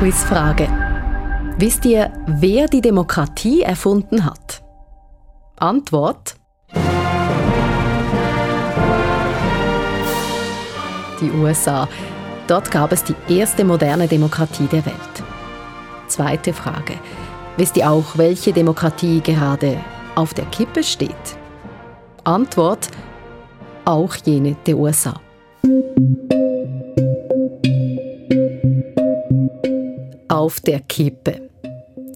Quizfrage. Wisst ihr, wer die Demokratie erfunden hat? Antwort. Die USA. Dort gab es die erste moderne Demokratie der Welt. Zweite Frage. Wisst ihr auch, welche Demokratie gerade auf der Kippe steht? Antwort. Auch jene der USA. Auf der Kippe.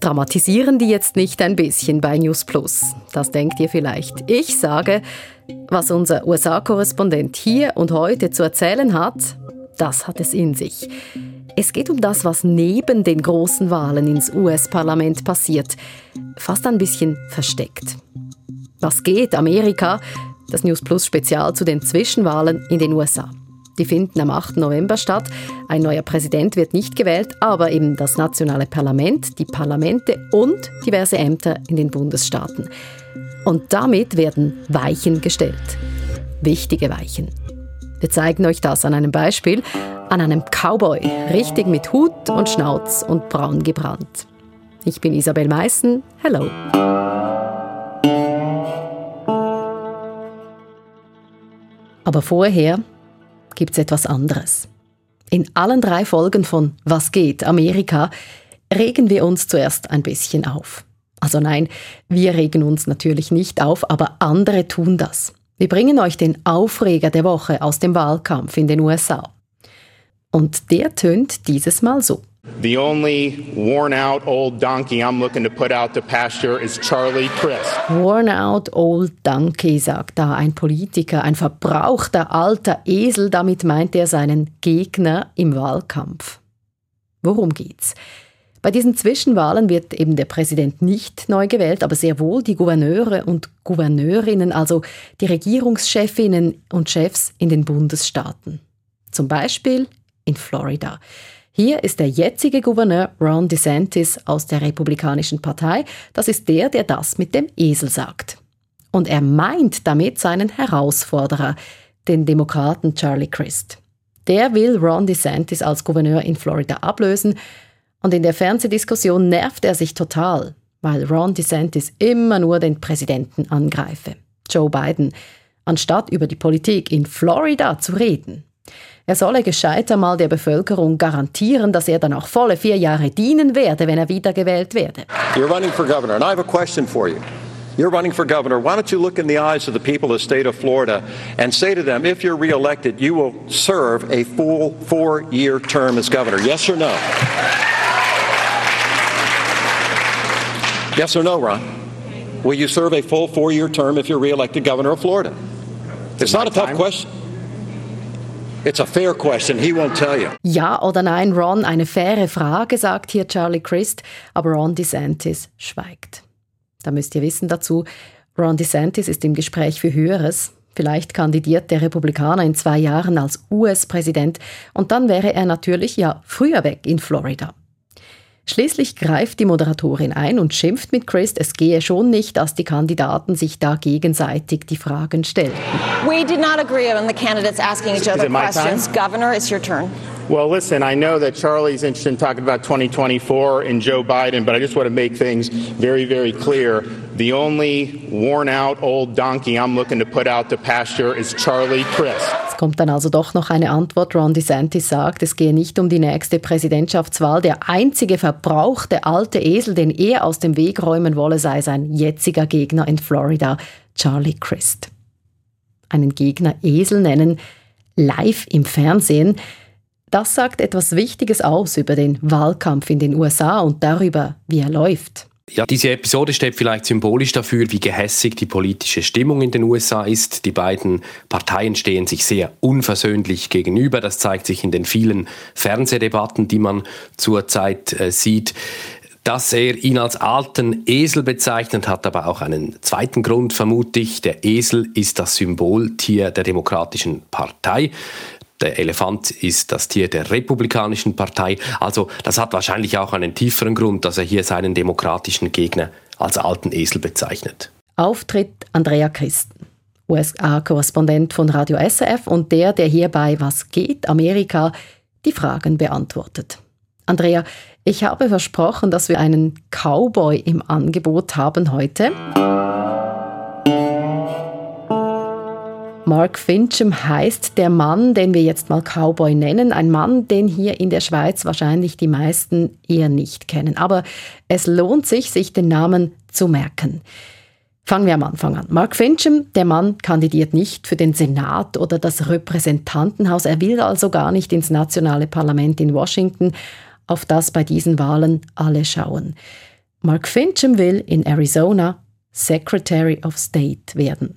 Dramatisieren die jetzt nicht ein bisschen bei News Plus? Das denkt ihr vielleicht. Ich sage, was unser USA-Korrespondent hier und heute zu erzählen hat, das hat es in sich. Es geht um das, was neben den großen Wahlen ins US-Parlament passiert, fast ein bisschen versteckt. Was geht Amerika? Das News Plus Spezial zu den Zwischenwahlen in den USA. Die finden am 8. November statt. Ein neuer Präsident wird nicht gewählt, aber eben das nationale Parlament, die Parlamente und diverse Ämter in den Bundesstaaten. Und damit werden Weichen gestellt. Wichtige Weichen. Wir zeigen euch das an einem Beispiel, an einem Cowboy, richtig mit Hut und Schnauz und braun gebrannt. Ich bin Isabel Meissen. Hello. Aber vorher gibt es etwas anderes. In allen drei Folgen von Was geht Amerika regen wir uns zuerst ein bisschen auf. Also nein, wir regen uns natürlich nicht auf, aber andere tun das. Wir bringen euch den Aufreger der Woche aus dem Wahlkampf in den USA. Und der tönt dieses Mal so. The only worn out old donkey I'm looking to put out to pasture is Charlie Crist. Worn out old donkey, sagt da ein Politiker, ein verbrauchter alter Esel, damit meint er seinen Gegner im Wahlkampf. Worum geht's? Bei diesen Zwischenwahlen wird eben der Präsident nicht neu gewählt, aber sehr wohl die Gouverneure und Gouverneurinnen, also die Regierungschefinnen und Chefs in den Bundesstaaten. Zum Beispiel in Florida. Hier ist der jetzige Gouverneur Ron DeSantis aus der Republikanischen Partei. Das ist der, der das mit dem Esel sagt. Und er meint damit seinen Herausforderer, den Demokraten Charlie Crist. Der will Ron DeSantis als Gouverneur in Florida ablösen und in der Fernsehdiskussion nervt er sich total, weil Ron DeSantis immer nur den Präsidenten angreife, Joe Biden, anstatt über die Politik in Florida zu reden. Er solle gescheiter mal der Bevölkerung garantieren, dass er dann auch volle vier Jahre dienen werde, wenn er wiedergewählt werde. You're running for governor, and I have a question for you. You're running for governor. Why don't you look in the eyes of the people of the state of Florida and say to them, if you're reelected, you will serve a full four year term as governor? Yes or no? Yes or no, Ron? Will you serve a full four year term if you're reelected governor of Florida? It's not a tough question. It's a fair question. He won't tell you. Ja oder nein, Ron, eine faire Frage, sagt hier Charlie Christ, aber Ron DeSantis schweigt. Da müsst ihr wissen dazu, Ron DeSantis ist im Gespräch für Höheres. Vielleicht kandidiert der Republikaner in zwei Jahren als US-Präsident und dann wäre er natürlich ja früher weg in Florida. Schließlich greift die Moderatorin ein und schimpft mit Chris, es gehe schon nicht, dass die Kandidaten sich da gegenseitig die Fragen stellen. We did not agree on the candidates asking each other questions. Governor, it's your turn. Well, listen, I know that Charlie's interested in talking about 2024 and Joe Biden, but I just want to make things very, very clear. The only worn out old donkey I'm looking to put out to pasture is Charlie Crist. Es kommt dann also doch noch eine Antwort. Ron DeSantis sagt, es gehe nicht um die nächste Präsidentschaftswahl. Der einzige verbrauchte alte Esel, den er aus dem Weg räumen wolle, sei sein jetziger Gegner in Florida, Charlie Crist. Einen Gegner Esel nennen, live im Fernsehen, das sagt etwas Wichtiges aus über den Wahlkampf in den USA und darüber, wie er läuft. Ja, diese Episode steht vielleicht symbolisch dafür, wie gehässig die politische Stimmung in den USA ist. Die beiden Parteien stehen sich sehr unversöhnlich gegenüber. Das zeigt sich in den vielen Fernsehdebatten, die man zurzeit äh, sieht. Dass er ihn als alten Esel bezeichnet, hat aber auch einen zweiten Grund, vermute ich. Der Esel ist das Symboltier der Demokratischen Partei. Der Elefant ist das Tier der Republikanischen Partei. Also das hat wahrscheinlich auch einen tieferen Grund, dass er hier seinen demokratischen Gegner als alten Esel bezeichnet. Auftritt Andrea Christen, USA-Korrespondent von Radio SRF und der, der hier bei Was geht Amerika die Fragen beantwortet. Andrea, ich habe versprochen, dass wir einen Cowboy im Angebot haben heute. Mark Fincham heißt der Mann, den wir jetzt mal Cowboy nennen. Ein Mann, den hier in der Schweiz wahrscheinlich die meisten eher nicht kennen. Aber es lohnt sich, sich den Namen zu merken. Fangen wir am Anfang an. Mark Fincham, der Mann kandidiert nicht für den Senat oder das Repräsentantenhaus. Er will also gar nicht ins nationale Parlament in Washington, auf das bei diesen Wahlen alle schauen. Mark Fincham will in Arizona Secretary of State werden.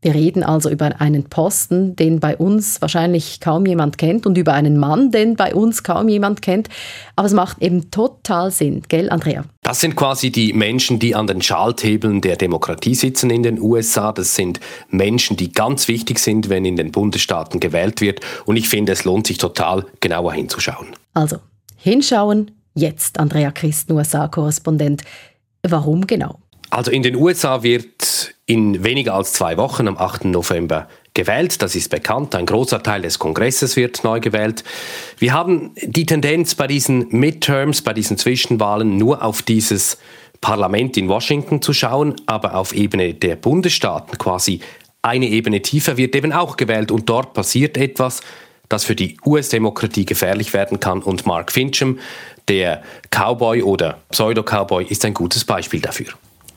Wir reden also über einen Posten, den bei uns wahrscheinlich kaum jemand kennt und über einen Mann, den bei uns kaum jemand kennt. Aber es macht eben total Sinn, gell, Andrea? Das sind quasi die Menschen, die an den Schalthebeln der Demokratie sitzen in den USA. Das sind Menschen, die ganz wichtig sind, wenn in den Bundesstaaten gewählt wird. Und ich finde, es lohnt sich total, genauer hinzuschauen. Also, hinschauen jetzt, Andrea Christen, USA-Korrespondent. Warum genau? Also in den USA wird in weniger als zwei Wochen am 8. November gewählt. Das ist bekannt. Ein großer Teil des Kongresses wird neu gewählt. Wir haben die Tendenz bei diesen Midterms, bei diesen Zwischenwahlen nur auf dieses Parlament in Washington zu schauen, aber auf Ebene der Bundesstaaten quasi eine Ebene tiefer wird eben auch gewählt und dort passiert etwas, das für die US-Demokratie gefährlich werden kann. Und Mark Fincham, der Cowboy oder Pseudo-Cowboy, ist ein gutes Beispiel dafür.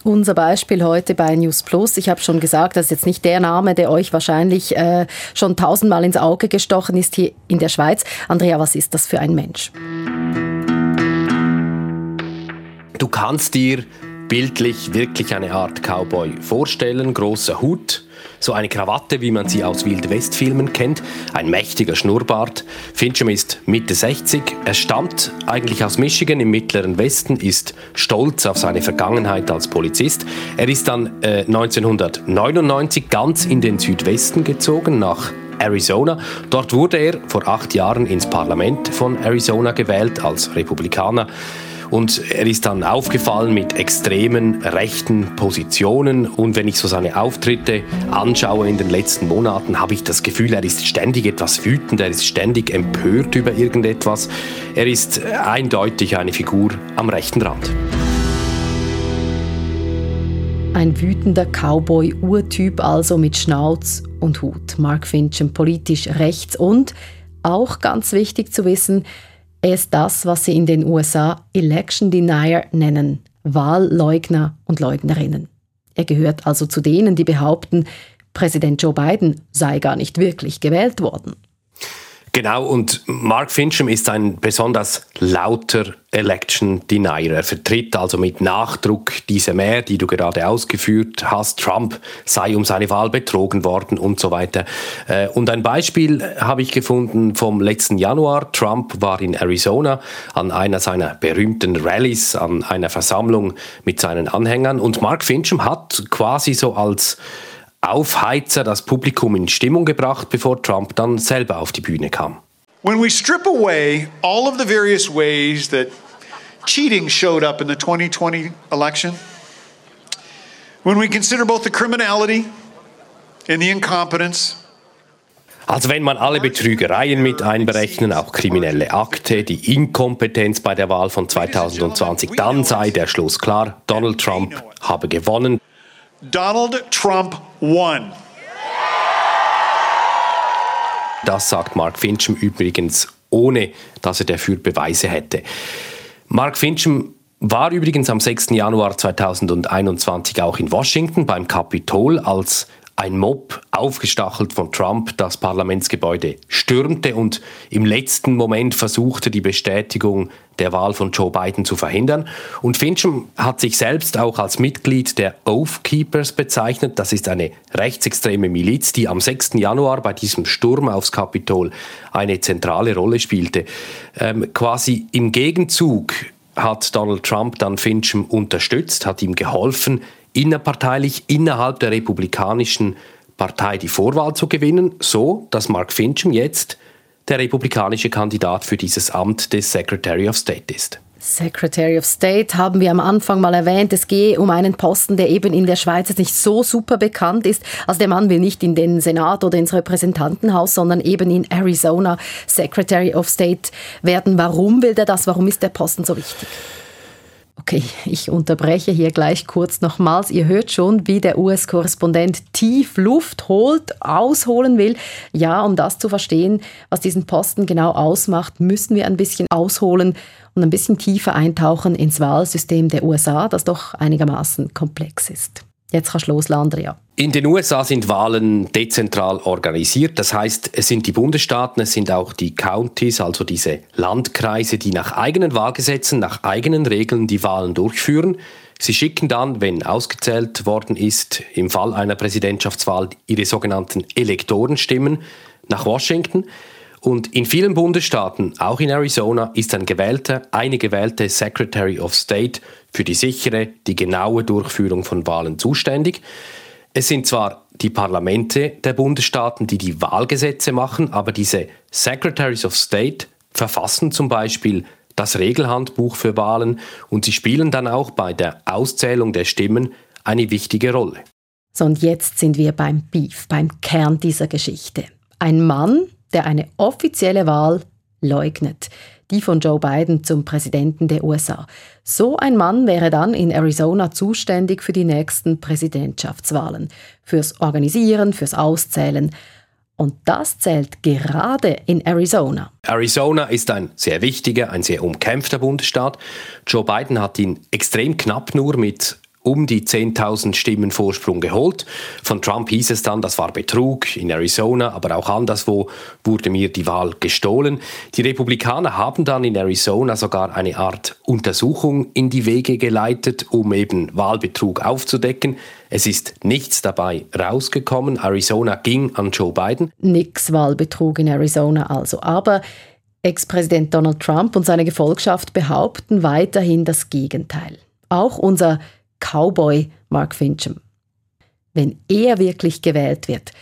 Unser Beispiel heute bei News Plus. Ich habe schon gesagt, das ist jetzt nicht der Name, der euch wahrscheinlich äh, schon tausendmal ins Auge gestochen ist hier in der Schweiz. Andrea, was ist das für ein Mensch? Du kannst dir bildlich wirklich eine Art Cowboy vorstellen. Großer Hut, so eine Krawatte, wie man sie aus Wild-West-Filmen kennt, ein mächtiger Schnurrbart. Fincham ist Mitte 60. Er stammt eigentlich aus Michigan im mittleren Westen, ist stolz auf seine Vergangenheit als Polizist. Er ist dann äh, 1999 ganz in den Südwesten gezogen, nach Arizona. Dort wurde er vor acht Jahren ins Parlament von Arizona gewählt als Republikaner. Und er ist dann aufgefallen mit extremen rechten Positionen. Und wenn ich so seine Auftritte anschaue in den letzten Monaten, habe ich das Gefühl, er ist ständig etwas wütend, er ist ständig empört über irgendetwas. Er ist eindeutig eine Figur am rechten Rand. Ein wütender Cowboy-Urtyp also mit Schnauz und Hut. Mark Fincham politisch rechts und auch ganz wichtig zu wissen, ist das, was sie in den USA Election Denier nennen, Wahlleugner und Leugnerinnen. Er gehört also zu denen, die behaupten, Präsident Joe Biden sei gar nicht wirklich gewählt worden. Genau, und Mark Fincham ist ein besonders lauter Election Denier. Er vertritt also mit Nachdruck diese Mehr, die du gerade ausgeführt hast. Trump sei um seine Wahl betrogen worden und so weiter. Äh, und ein Beispiel habe ich gefunden vom letzten Januar. Trump war in Arizona an einer seiner berühmten Rallyes, an einer Versammlung mit seinen Anhängern. Und Mark Fincham hat quasi so als Aufheizer das Publikum in Stimmung gebracht, bevor Trump dann selber auf die Bühne kam. When we strip away all of the various ways that cheating showed up in the 2020 election, when we consider both the criminality and the incompetence also wenn man alle Betrügereien mit einberechnen, auch kriminelle Akte, die Inkompetenz bei der Wahl von 2020, dann sei der Schluss klar, Donald Trump habe gewonnen. Donald Trump won. Das sagt Mark Fincham übrigens, ohne dass er dafür Beweise hätte. Mark Fincham war übrigens am 6. Januar 2021 auch in Washington beim Kapitol, als ein Mob, aufgestachelt von Trump, das Parlamentsgebäude stürmte und im letzten Moment versuchte, die Bestätigung der Wahl von Joe Biden zu verhindern. Und Fincham hat sich selbst auch als Mitglied der Oath Keepers bezeichnet. Das ist eine rechtsextreme Miliz, die am 6. Januar bei diesem Sturm aufs Kapitol eine zentrale Rolle spielte. Ähm, quasi im Gegenzug hat Donald Trump dann Fincham unterstützt, hat ihm geholfen, innerparteilich innerhalb der Republikanischen Partei die Vorwahl zu gewinnen, so dass Mark Fincham jetzt der republikanische Kandidat für dieses Amt des Secretary of State ist. Secretary of State haben wir am Anfang mal erwähnt. Es gehe um einen Posten, der eben in der Schweiz jetzt nicht so super bekannt ist. Also der Mann will nicht in den Senat oder ins Repräsentantenhaus, sondern eben in Arizona Secretary of State werden. Warum will der das? Warum ist der Posten so wichtig? Okay, ich unterbreche hier gleich kurz nochmals. Ihr hört schon, wie der US-Korrespondent tief Luft holt, ausholen will. Ja, um das zu verstehen, was diesen Posten genau ausmacht, müssen wir ein bisschen ausholen und ein bisschen tiefer eintauchen ins Wahlsystem der USA, das doch einigermaßen komplex ist. Jetzt kannst du los, Andrea. In den USA sind Wahlen dezentral organisiert. Das heißt, es sind die Bundesstaaten, es sind auch die Counties, also diese Landkreise, die nach eigenen Wahlgesetzen, nach eigenen Regeln die Wahlen durchführen. Sie schicken dann, wenn ausgezählt worden ist, im Fall einer Präsidentschaftswahl ihre sogenannten Elektorenstimmen nach Washington. Und in vielen Bundesstaaten, auch in Arizona, ist ein gewählter, eine gewählte Secretary of State für die sichere, die genaue Durchführung von Wahlen zuständig. Es sind zwar die Parlamente der Bundesstaaten, die die Wahlgesetze machen, aber diese Secretaries of State verfassen zum Beispiel das Regelhandbuch für Wahlen und sie spielen dann auch bei der Auszählung der Stimmen eine wichtige Rolle. So, und jetzt sind wir beim Beef, beim Kern dieser Geschichte. Ein Mann, der eine offizielle Wahl leugnet, die von Joe Biden zum Präsidenten der USA. So ein Mann wäre dann in Arizona zuständig für die nächsten Präsidentschaftswahlen, fürs Organisieren, fürs Auszählen. Und das zählt gerade in Arizona. Arizona ist ein sehr wichtiger, ein sehr umkämpfter Bundesstaat. Joe Biden hat ihn extrem knapp nur mit um die 10.000 Stimmen Vorsprung geholt. Von Trump hieß es dann, das war Betrug in Arizona, aber auch anderswo wurde mir die Wahl gestohlen. Die Republikaner haben dann in Arizona sogar eine Art Untersuchung in die Wege geleitet, um eben Wahlbetrug aufzudecken. Es ist nichts dabei rausgekommen. Arizona ging an Joe Biden. Nix Wahlbetrug in Arizona also. Aber Ex-Präsident Donald Trump und seine Gefolgschaft behaupten weiterhin das Gegenteil. Auch unser Cowboy Mark Fincham. Wenn er wirklich gewählt wird,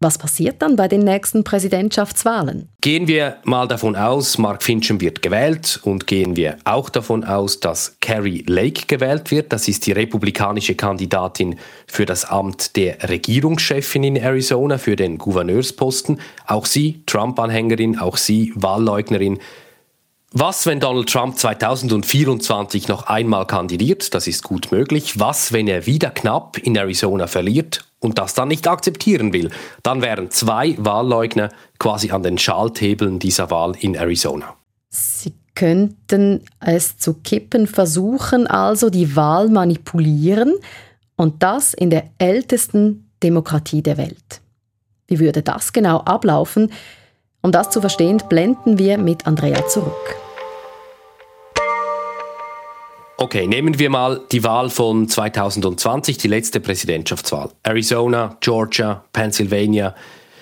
was passiert dann bei den nächsten Präsidentschaftswahlen? Gehen wir mal davon aus, Mark Fincham wird gewählt und gehen wir auch davon aus, dass Carrie Lake gewählt wird. Das ist die republikanische Kandidatin für das Amt der Regierungschefin in Arizona, für den Gouverneursposten. Auch sie Trump-Anhängerin, auch sie Wahlleugnerin. Was, wenn Donald Trump 2024 noch einmal kandidiert? Das ist gut möglich. Was, wenn er wieder knapp in Arizona verliert und das dann nicht akzeptieren will? Dann wären zwei Wahlleugner quasi an den Schalthebeln dieser Wahl in Arizona. Sie könnten es zu kippen versuchen, also die Wahl manipulieren und das in der ältesten Demokratie der Welt. Wie würde das genau ablaufen? Um das zu verstehen, blenden wir mit Andrea zurück. Okay, nehmen wir mal die Wahl von 2020, die letzte Präsidentschaftswahl. Arizona, Georgia, Pennsylvania.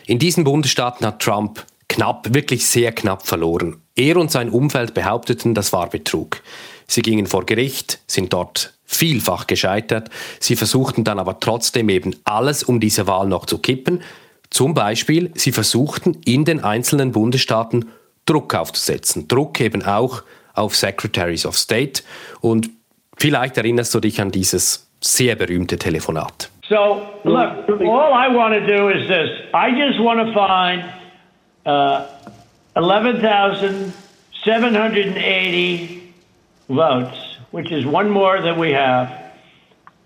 In diesen Bundesstaaten hat Trump knapp, wirklich sehr knapp verloren. Er und sein Umfeld behaupteten, das war Betrug. Sie gingen vor Gericht, sind dort vielfach gescheitert. Sie versuchten dann aber trotzdem eben alles, um diese Wahl noch zu kippen. Zum Beispiel, sie versuchten in den einzelnen Bundesstaaten Druck aufzusetzen. Druck eben auch auf Secretaries of State. Und vielleicht erinnerst du dich an dieses sehr berühmte Telefonat. So, look, all I want to do is this. I just want to find uh, 11,780 votes, which is one more than we have,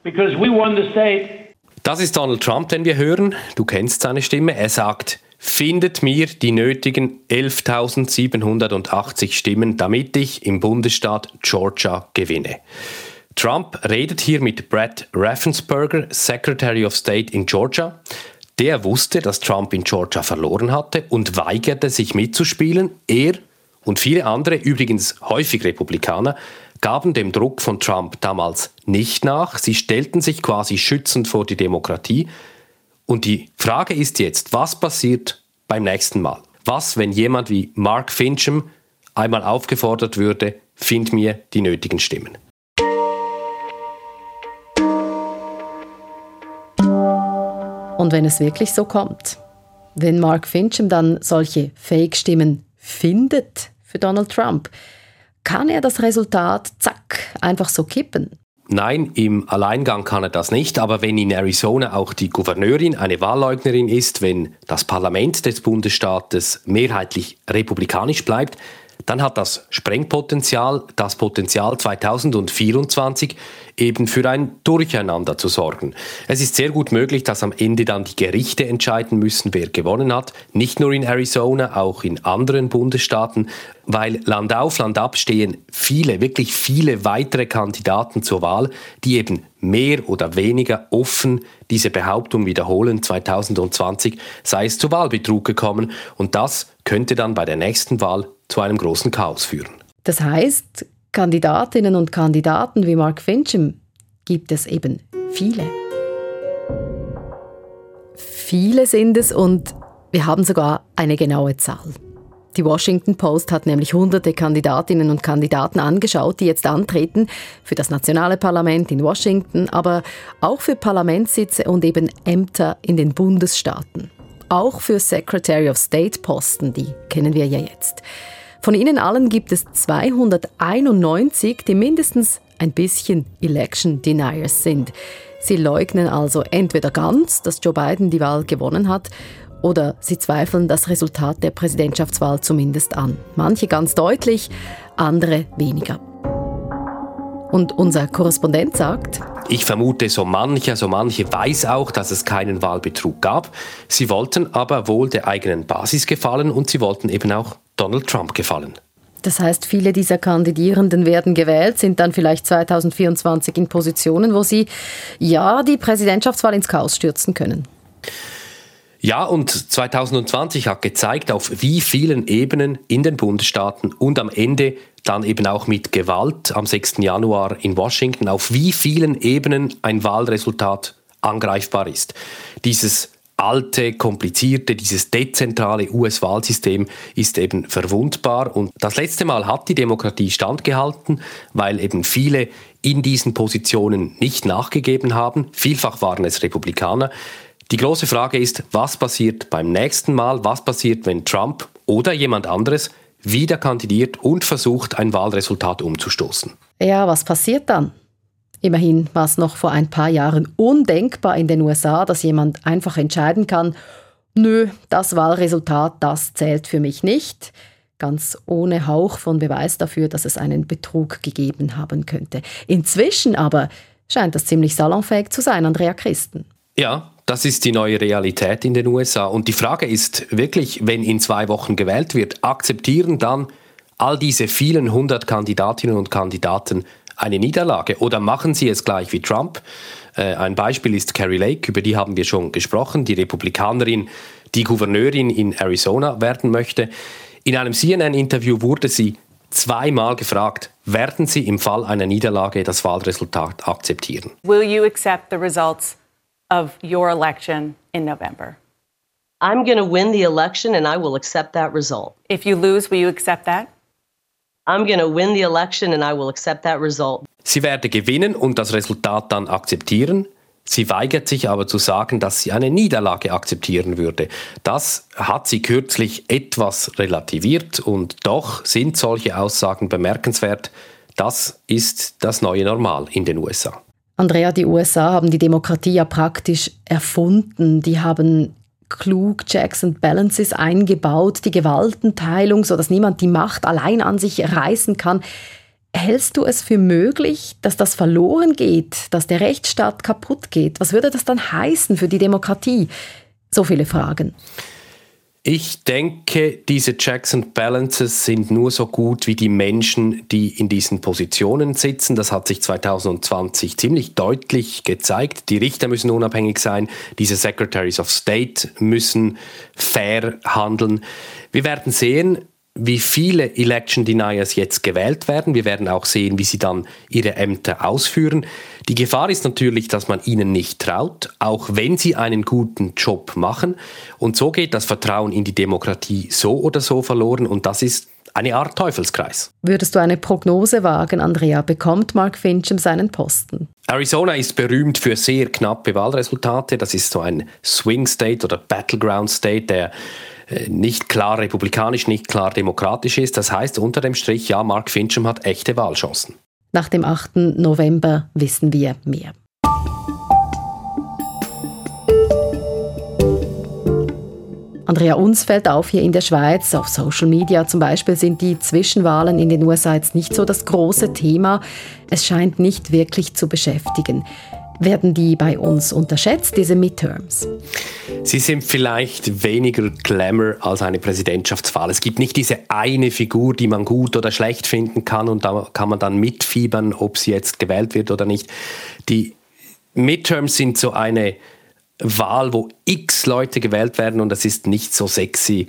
because we won the state das ist Donald Trump, den wir hören. Du kennst seine Stimme. Er sagt, findet mir die nötigen 11.780 Stimmen, damit ich im Bundesstaat Georgia gewinne. Trump redet hier mit Brett Raffensperger, Secretary of State in Georgia. Der wusste, dass Trump in Georgia verloren hatte und weigerte sich mitzuspielen. Er und viele andere, übrigens häufig Republikaner, gaben dem Druck von Trump damals nicht nach. Sie stellten sich quasi schützend vor die Demokratie. Und die Frage ist jetzt, was passiert beim nächsten Mal? Was, wenn jemand wie Mark Fincham einmal aufgefordert würde, find mir die nötigen Stimmen? Und wenn es wirklich so kommt, wenn Mark Fincham dann solche Fake-Stimmen findet für Donald Trump, kann er das Resultat, zack, einfach so kippen? Nein, im Alleingang kann er das nicht, aber wenn in Arizona auch die Gouverneurin eine Wahlleugnerin ist, wenn das Parlament des Bundesstaates mehrheitlich republikanisch bleibt, dann hat das Sprengpotenzial, das Potenzial 2024 eben für ein Durcheinander zu sorgen. Es ist sehr gut möglich, dass am Ende dann die Gerichte entscheiden müssen, wer gewonnen hat, nicht nur in Arizona, auch in anderen Bundesstaaten, weil Land auf, Land ab stehen viele, wirklich viele weitere Kandidaten zur Wahl, die eben mehr oder weniger offen diese Behauptung wiederholen, 2020 sei es zu Wahlbetrug gekommen und das könnte dann bei der nächsten Wahl zu einem großen Chaos führen. Das heißt, Kandidatinnen und Kandidaten wie Mark Fincham gibt es eben viele. Viele sind es und wir haben sogar eine genaue Zahl. Die Washington Post hat nämlich hunderte Kandidatinnen und Kandidaten angeschaut, die jetzt antreten für das nationale Parlament in Washington, aber auch für Parlamentssitze und eben Ämter in den Bundesstaaten. Auch für Secretary of State Posten, die kennen wir ja jetzt. Von ihnen allen gibt es 291, die mindestens ein bisschen Election Deniers sind. Sie leugnen also entweder ganz, dass Joe Biden die Wahl gewonnen hat, oder sie zweifeln das Resultat der Präsidentschaftswahl zumindest an. Manche ganz deutlich, andere weniger. Und unser Korrespondent sagt, ich vermute, so mancher, so manche weiß auch, dass es keinen Wahlbetrug gab. Sie wollten aber wohl der eigenen Basis gefallen und sie wollten eben auch Donald Trump gefallen. Das heißt, viele dieser Kandidierenden werden gewählt, sind dann vielleicht 2024 in Positionen, wo sie ja die Präsidentschaftswahl ins Chaos stürzen können. Ja, und 2020 hat gezeigt, auf wie vielen Ebenen in den Bundesstaaten und am Ende dann eben auch mit Gewalt am 6. Januar in Washington, auf wie vielen Ebenen ein Wahlresultat angreifbar ist. Dieses alte, komplizierte, dieses dezentrale US-Wahlsystem ist eben verwundbar. Und das letzte Mal hat die Demokratie standgehalten, weil eben viele in diesen Positionen nicht nachgegeben haben. Vielfach waren es Republikaner. Die große Frage ist, was passiert beim nächsten Mal? Was passiert, wenn Trump oder jemand anderes wieder kandidiert und versucht, ein Wahlresultat umzustoßen? Ja, was passiert dann? Immerhin war es noch vor ein paar Jahren undenkbar in den USA, dass jemand einfach entscheiden kann, nö, das Wahlresultat, das zählt für mich nicht, ganz ohne Hauch von Beweis dafür, dass es einen Betrug gegeben haben könnte. Inzwischen aber scheint das ziemlich salonfähig zu sein, Andrea Christen. Ja, das ist die neue Realität in den USA. Und die Frage ist wirklich, wenn in zwei Wochen gewählt wird, akzeptieren dann all diese vielen hundert Kandidatinnen und Kandidaten eine Niederlage? Oder machen sie es gleich wie Trump? Äh, ein Beispiel ist Carrie Lake, über die haben wir schon gesprochen, die Republikanerin, die Gouverneurin in Arizona werden möchte. In einem CNN-Interview wurde sie zweimal gefragt, werden Sie im Fall einer Niederlage das Wahlresultat akzeptieren? Will you accept the results of your election in November? I'm going to win the election and I will accept that result. If you lose, will you accept that? I'm going to win the election and I will accept that result. Sie werde gewinnen und das Resultat dann akzeptieren. Sie weigert sich aber zu sagen, dass sie eine Niederlage akzeptieren würde. Das hat sie kürzlich etwas relativiert und doch sind solche Aussagen bemerkenswert. Das ist das neue Normal in den USA. Andrea, die USA haben die Demokratie ja praktisch erfunden. Die haben klug Checks and Balances eingebaut, die Gewaltenteilung, sodass niemand die Macht allein an sich reißen kann. Hältst du es für möglich, dass das verloren geht, dass der Rechtsstaat kaputt geht? Was würde das dann heißen für die Demokratie? So viele Fragen. Ich denke, diese Checks and Balances sind nur so gut wie die Menschen, die in diesen Positionen sitzen. Das hat sich 2020 ziemlich deutlich gezeigt. Die Richter müssen unabhängig sein, diese Secretaries of State müssen fair handeln. Wir werden sehen, wie viele Election Deniers jetzt gewählt werden. Wir werden auch sehen, wie sie dann ihre Ämter ausführen. Die Gefahr ist natürlich, dass man ihnen nicht traut, auch wenn sie einen guten Job machen. Und so geht das Vertrauen in die Demokratie so oder so verloren und das ist eine Art Teufelskreis. Würdest du eine Prognose wagen, Andrea? Bekommt Mark Fincham seinen Posten? Arizona ist berühmt für sehr knappe Wahlresultate. Das ist so ein Swing State oder Battleground State, der nicht klar republikanisch, nicht klar demokratisch ist. Das heißt unter dem Strich, ja, Mark Fincham hat echte Wahlchancen. Nach dem 8. November wissen wir mehr. Andrea, uns fällt auf hier in der Schweiz, auf Social Media zum Beispiel, sind die Zwischenwahlen in den USA jetzt nicht so das große Thema. Es scheint nicht wirklich zu beschäftigen. Werden die bei uns unterschätzt, diese Midterms? Sie sind vielleicht weniger Glamour als eine Präsidentschaftswahl. Es gibt nicht diese eine Figur, die man gut oder schlecht finden kann und da kann man dann mitfiebern, ob sie jetzt gewählt wird oder nicht. Die Midterms sind so eine Wahl, wo x Leute gewählt werden und es ist nicht so sexy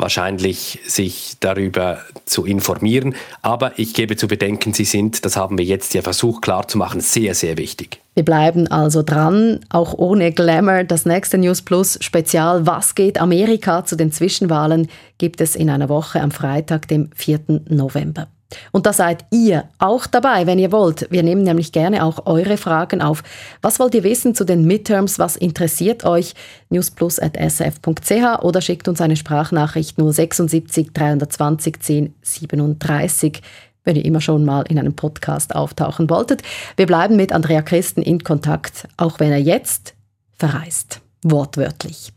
wahrscheinlich sich darüber zu informieren. Aber ich gebe zu bedenken, sie sind, das haben wir jetzt ja versucht klarzumachen, sehr, sehr wichtig. Wir bleiben also dran, auch ohne Glamour. Das nächste News Plus Spezial Was geht Amerika zu den Zwischenwahlen gibt es in einer Woche am Freitag, dem 4. November. Und da seid ihr auch dabei, wenn ihr wollt. Wir nehmen nämlich gerne auch eure Fragen auf. Was wollt ihr wissen zu den Midterms? Was interessiert euch? newsplus.sf.ch oder schickt uns eine Sprachnachricht 076 320 10 37 wenn ihr immer schon mal in einem Podcast auftauchen wolltet. Wir bleiben mit Andrea Christen in Kontakt, auch wenn er jetzt verreist. Wortwörtlich.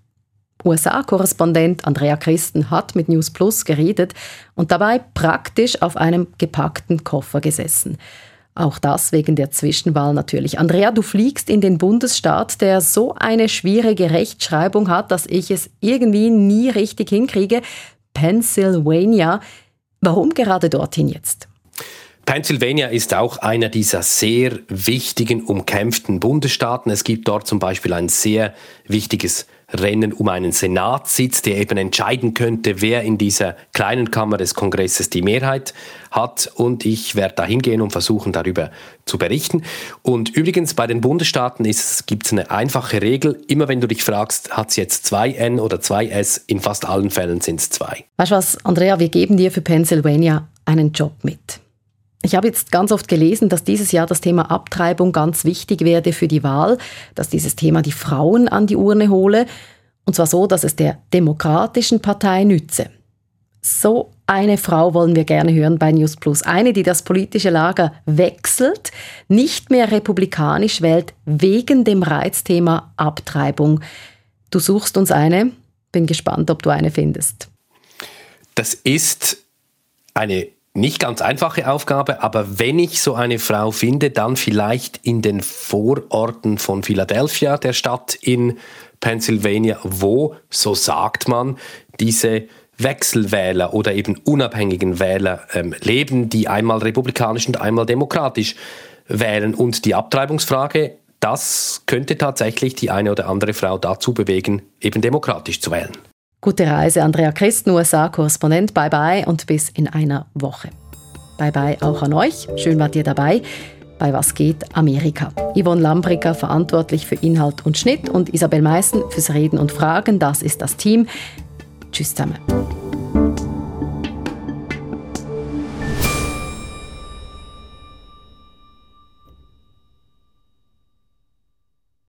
USA-Korrespondent Andrea Christen hat mit News Plus geredet und dabei praktisch auf einem gepackten Koffer gesessen. Auch das wegen der Zwischenwahl natürlich. Andrea, du fliegst in den Bundesstaat, der so eine schwierige Rechtschreibung hat, dass ich es irgendwie nie richtig hinkriege. Pennsylvania. Warum gerade dorthin jetzt? Pennsylvania ist auch einer dieser sehr wichtigen, umkämpften Bundesstaaten. Es gibt dort zum Beispiel ein sehr wichtiges Rennen um einen Senatssitz, der eben entscheiden könnte, wer in dieser kleinen Kammer des Kongresses die Mehrheit hat. Und ich werde da hingehen und versuchen, darüber zu berichten. Und übrigens, bei den Bundesstaaten gibt es eine einfache Regel. Immer wenn du dich fragst, hat es jetzt zwei N oder zwei S, in fast allen Fällen sind es zwei. Weißt du was, Andrea, wir geben dir für Pennsylvania einen Job mit. Ich habe jetzt ganz oft gelesen, dass dieses Jahr das Thema Abtreibung ganz wichtig werde für die Wahl, dass dieses Thema die Frauen an die Urne hole, und zwar so, dass es der demokratischen Partei nütze. So eine Frau wollen wir gerne hören bei News Plus. Eine, die das politische Lager wechselt, nicht mehr republikanisch wählt, wegen dem Reizthema Abtreibung. Du suchst uns eine. Bin gespannt, ob du eine findest. Das ist eine nicht ganz einfache Aufgabe, aber wenn ich so eine Frau finde, dann vielleicht in den Vororten von Philadelphia, der Stadt in Pennsylvania, wo, so sagt man, diese Wechselwähler oder eben unabhängigen Wähler ähm, leben, die einmal republikanisch und einmal demokratisch wählen. Und die Abtreibungsfrage, das könnte tatsächlich die eine oder andere Frau dazu bewegen, eben demokratisch zu wählen. Gute Reise, Andrea Christen, USA-Korrespondent. Bye bye und bis in einer Woche. Bye bye auch an euch. Schön wart ihr dabei bei Was geht Amerika. Yvonne Lambricker verantwortlich für Inhalt und Schnitt und Isabel Meissen fürs Reden und Fragen. Das ist das Team. Tschüss zusammen.